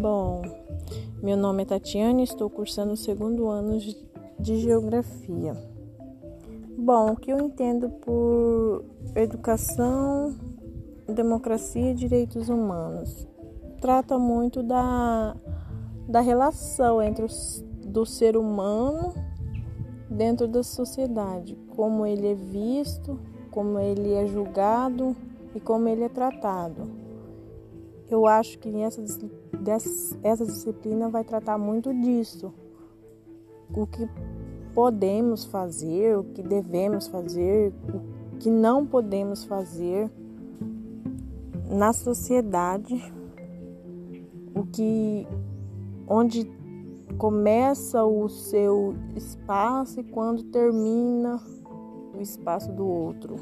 Bom, meu nome é Tatiana e estou cursando o segundo ano de Geografia. Bom, o que eu entendo por educação, democracia e direitos humanos? Trata muito da, da relação entre os, do ser humano dentro da sociedade, como ele é visto, como ele é julgado e como ele é tratado. Eu acho que essa, essa disciplina vai tratar muito disso. O que podemos fazer, o que devemos fazer, o que não podemos fazer na sociedade, o que onde começa o seu espaço e quando termina o espaço do outro.